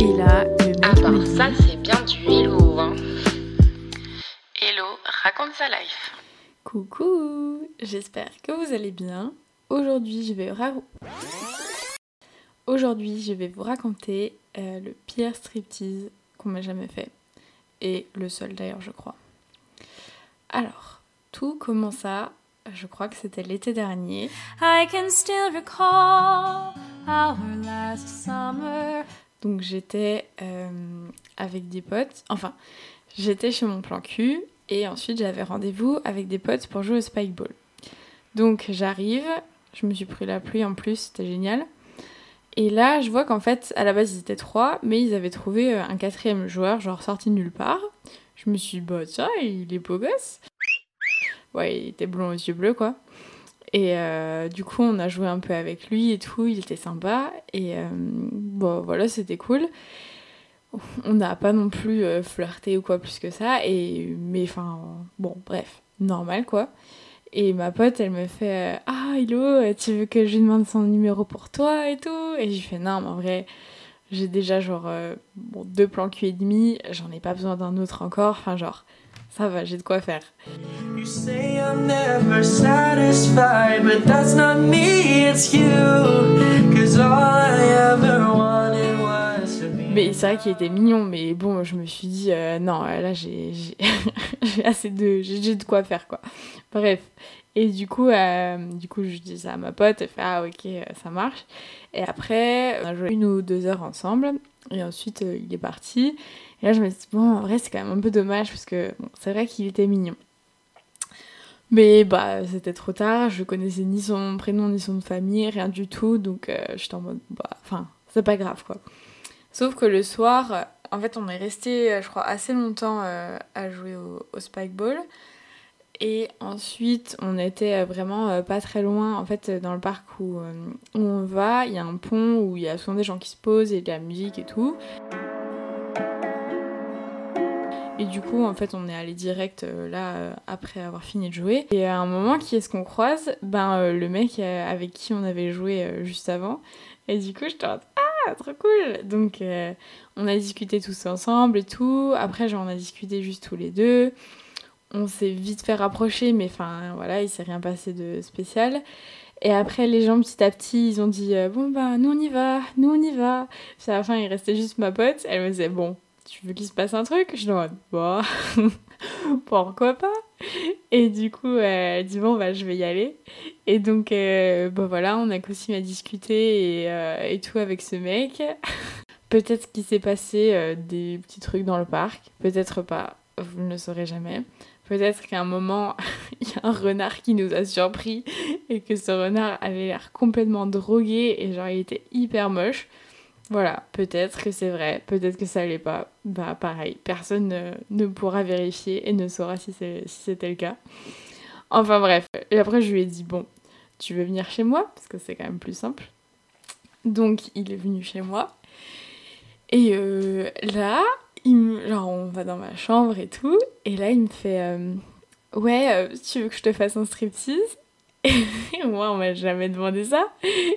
Et là, le mec À part me dit, ça, c'est bien du hello. Hein. Hello, raconte sa life. Coucou, j'espère que vous allez bien. Aujourd'hui, je vais ra- Aujourd'hui, je vais vous raconter euh, le pire striptease qu'on m'a jamais fait et le seul d'ailleurs, je crois. Alors, tout commença, je crois que c'était l'été dernier. I can still recall our last summer. Donc j'étais euh, avec des potes, enfin j'étais chez mon plan cul et ensuite j'avais rendez-vous avec des potes pour jouer au Spike Ball. Donc j'arrive, je me suis pris la pluie en plus, c'était génial. Et là je vois qu'en fait à la base ils étaient trois, mais ils avaient trouvé euh, un quatrième joueur, genre sorti nulle part. Je me suis dit bah tiens il est beau gosse. Ouais il était blond aux yeux bleus quoi. Et euh, du coup, on a joué un peu avec lui et tout, il était sympa. Et euh, bon, voilà, c'était cool. On n'a pas non plus euh, flirté ou quoi plus que ça. Et, mais enfin, bon, bref, normal quoi. Et ma pote, elle me fait Ah, Hello, tu veux que je lui demande son numéro pour toi et tout? Et j'ai fait Non, mais en vrai, j'ai déjà genre deux plans cul et demi, j'en ai pas besoin d'un autre encore. Enfin, genre, ça va, j'ai de quoi faire. You say I'm never satisfied, but that's not me, it's you. Cause all I ever be. Mais c'est vrai qu'il était mignon, mais bon, je me suis dit, euh, non, là, j'ai assez de. J'ai de quoi faire, quoi. Bref. Et du coup, euh, du coup, je dis ça à ma pote, elle fait, ah, ok, euh, ça marche. Et après, on a joué une ou deux heures ensemble, et ensuite, euh, il est parti. Et là, je me suis dit, bon, en vrai, c'est quand même un peu dommage, parce que c'est vrai qu'il était mignon. Mais bah, c'était trop tard, je connaissais ni son prénom, ni son famille, rien du tout, donc euh, j'étais en mode, bah, enfin, c'est pas grave, quoi. Sauf que le soir, en fait, on est resté, je crois, assez longtemps euh, à jouer au, Spike Ball. Et ensuite, on était euh, vraiment euh, pas très loin. En fait, dans le parc où, on va, il y a un pont où il y a souvent des gens qui se posent et de la musique et tout. Et du coup, en fait, on est allé direct là après avoir fini de jouer. Et à un moment, qui est-ce qu'on croise? Ben, le mec avec qui on avait joué juste avant. Et du coup, je te ah, trop cool Donc, euh, on a discuté tous ensemble et tout. Après, genre, on a discuté juste tous les deux. On s'est vite fait rapprocher, mais enfin, voilà, il s'est rien passé de spécial. Et après, les gens, petit à petit, ils ont dit euh, Bon, bah, nous, on y va, nous, on y va. Puis à la fin, il restait juste ma pote. Elle me disait Bon, tu veux qu'il se passe un truc? Je demande Bon, pourquoi pas? Et du coup, euh, Bon, bah, je vais y aller. Et donc, euh, bah voilà, on a continué à discuter et, euh, et tout avec ce mec. Peut-être qu'il s'est passé euh, des petits trucs dans le parc, peut-être pas, vous ne le saurez jamais. Peut-être qu'à un moment, il y a un renard qui nous a surpris et que ce renard avait l'air complètement drogué et genre il était hyper moche. Voilà, peut-être que c'est vrai, peut-être que ça l'est pas. Bah pareil, personne ne, pourra vérifier et ne saura si c'est- c'était le cas. Enfin bref, et après je lui ai dit bon, tu veux venir chez moi? Parce que c'est quand même plus simple. Donc il est venu chez moi. Et euh, là, il me- on va dans ma chambre et tout, et là il me fait euh, ouais, euh, tu veux que je te fasse un striptease? Moi on m'a jamais demandé ça.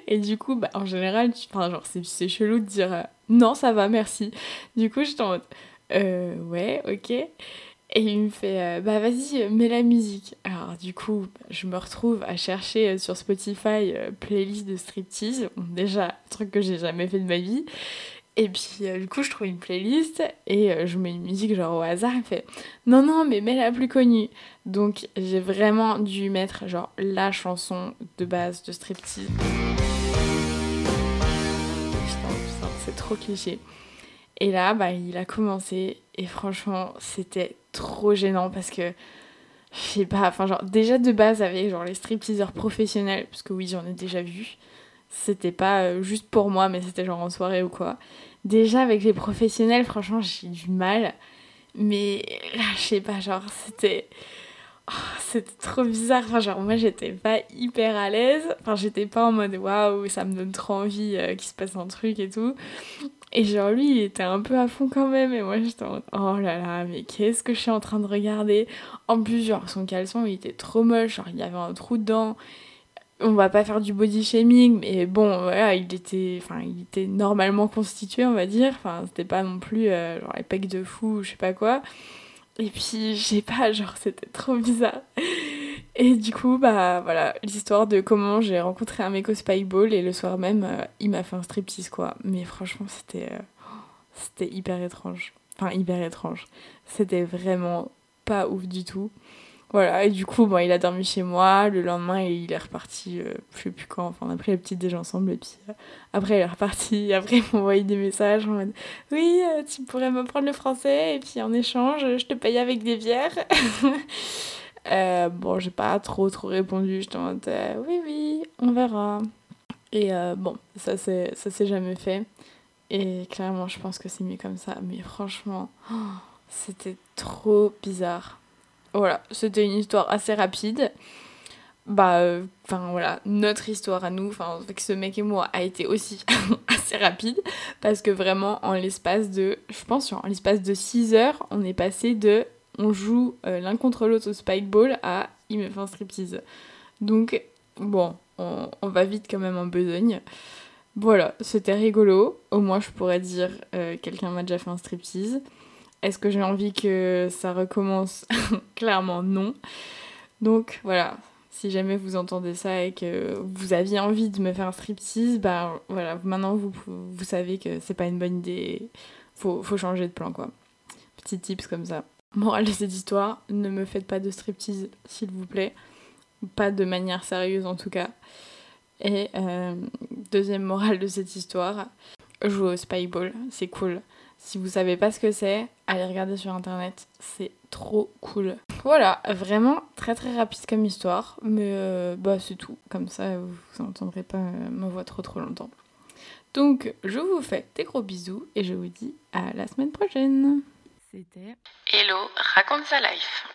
Et du coup, bah, en général, tu... enfin, genre c'est chelou de dire euh, non ça va merci. Du coup j'étais en mode euh, ouais ok. Et il me fait euh, bah vas-y mets la musique. Alors du coup je me retrouve à chercher euh, sur Spotify euh, playlist de striptease. Bon, déjà truc que j'ai jamais fait de ma vie. Et puis euh, du coup je trouve une playlist et euh, je mets une musique genre au hasard. Me fait non non mais mets la plus connue. Donc j'ai vraiment dû mettre genre la chanson de base de striptease. C'est trop cliché. Et là, bah, il a commencé et franchement, c'était trop gênant parce que je sais pas, enfin genre déjà de base avec genre les stripteaseurs professionnels, parce que oui, j'en ai déjà vu. C'était pas euh, juste pour moi, mais c'était genre en soirée ou quoi. Déjà avec les professionnels, franchement, j'ai du mal. Mais là, je sais pas, genre c'était Oh, c'était trop bizarre. Enfin, genre, moi, j'étais pas hyper à l'aise. Enfin, j'étais pas en mode waouh, ça me donne trop envie euh, qu'il se passe un truc et tout. Et genre, lui, il était un peu à fond quand même. Et moi, j'étais en oh là là, mais qu'est-ce que je suis en train de regarder? En plus, genre, son caleçon, il était trop moche. Genre, il y avait un trou dedans. On va pas faire du body shaming, mais bon, voilà, il était, enfin, il était normalement constitué, on va dire. Enfin, c'était pas non plus euh, genre les pecs de fou, ou je sais pas quoi. Et puis, je sais pas, genre, c'était trop bizarre. Et du coup, bah voilà, l'histoire de comment j'ai rencontré un mec au Spikeball et le soir même, euh, il m'a fait un striptease, quoi. Mais franchement, c'était euh, c'était hyper étrange. Enfin, hyper étrange. C'était vraiment pas ouf du tout. Voilà, et du coup, il a dormi chez moi. Le lendemain, il est reparti, euh, je sais plus quand. Enfin, on a pris le petit déj ensemble. Et puis euh, après, il est reparti. Après, il m'a envoyé des messages en mode Oui, euh, tu pourrais m'apprendre le français. Et puis en échange, je te paye avec des bières. Bon, j'ai pas trop, trop répondu. Je en mode Oui, oui, on verra. Et bon, ça c'est- ça s'est jamais fait. Et clairement, je pense que c'est mieux comme ça. Mais franchement, c'était trop bizarre. Voilà, c'était une histoire assez rapide. Bah, euh, enfin voilà, notre histoire à nous, enfin avec ce mec et moi, a été aussi assez rapide. Parce que vraiment, en l'espace de, je pense, en l'espace de 6 heures, on est passé de on joue euh, l'un contre l'autre au Spikeball à il me fait un striptease. Donc, bon, on, on va vite quand même en besogne. Voilà, c'était rigolo. Au moins, je pourrais dire euh, quelqu'un m'a déjà fait un striptease. Est-ce que j'ai envie que ça recommence Clairement non. Donc voilà, si jamais vous entendez ça et que vous aviez envie de me faire un striptease, bah voilà, maintenant vous, savez que c'est pas une bonne idée. Faut, faut changer de plan quoi. Petit tips comme ça. Morale de cette histoire, ne me faites pas de striptease s'il vous plaît. Pas de manière sérieuse en tout cas. Et euh, deuxième morale de cette histoire, jouer au Spyball, c'est cool. Si vous savez pas ce que c'est, allez regarder sur internet, c'est trop cool. Voilà, vraiment très très rapide comme histoire, mais euh, bah c'est tout. Comme ça, vous n'entendrez pas euh, ma voix trop trop longtemps. Donc, je vous fais des gros bisous et je vous dis à la semaine prochaine. C'était Hello, raconte sa life.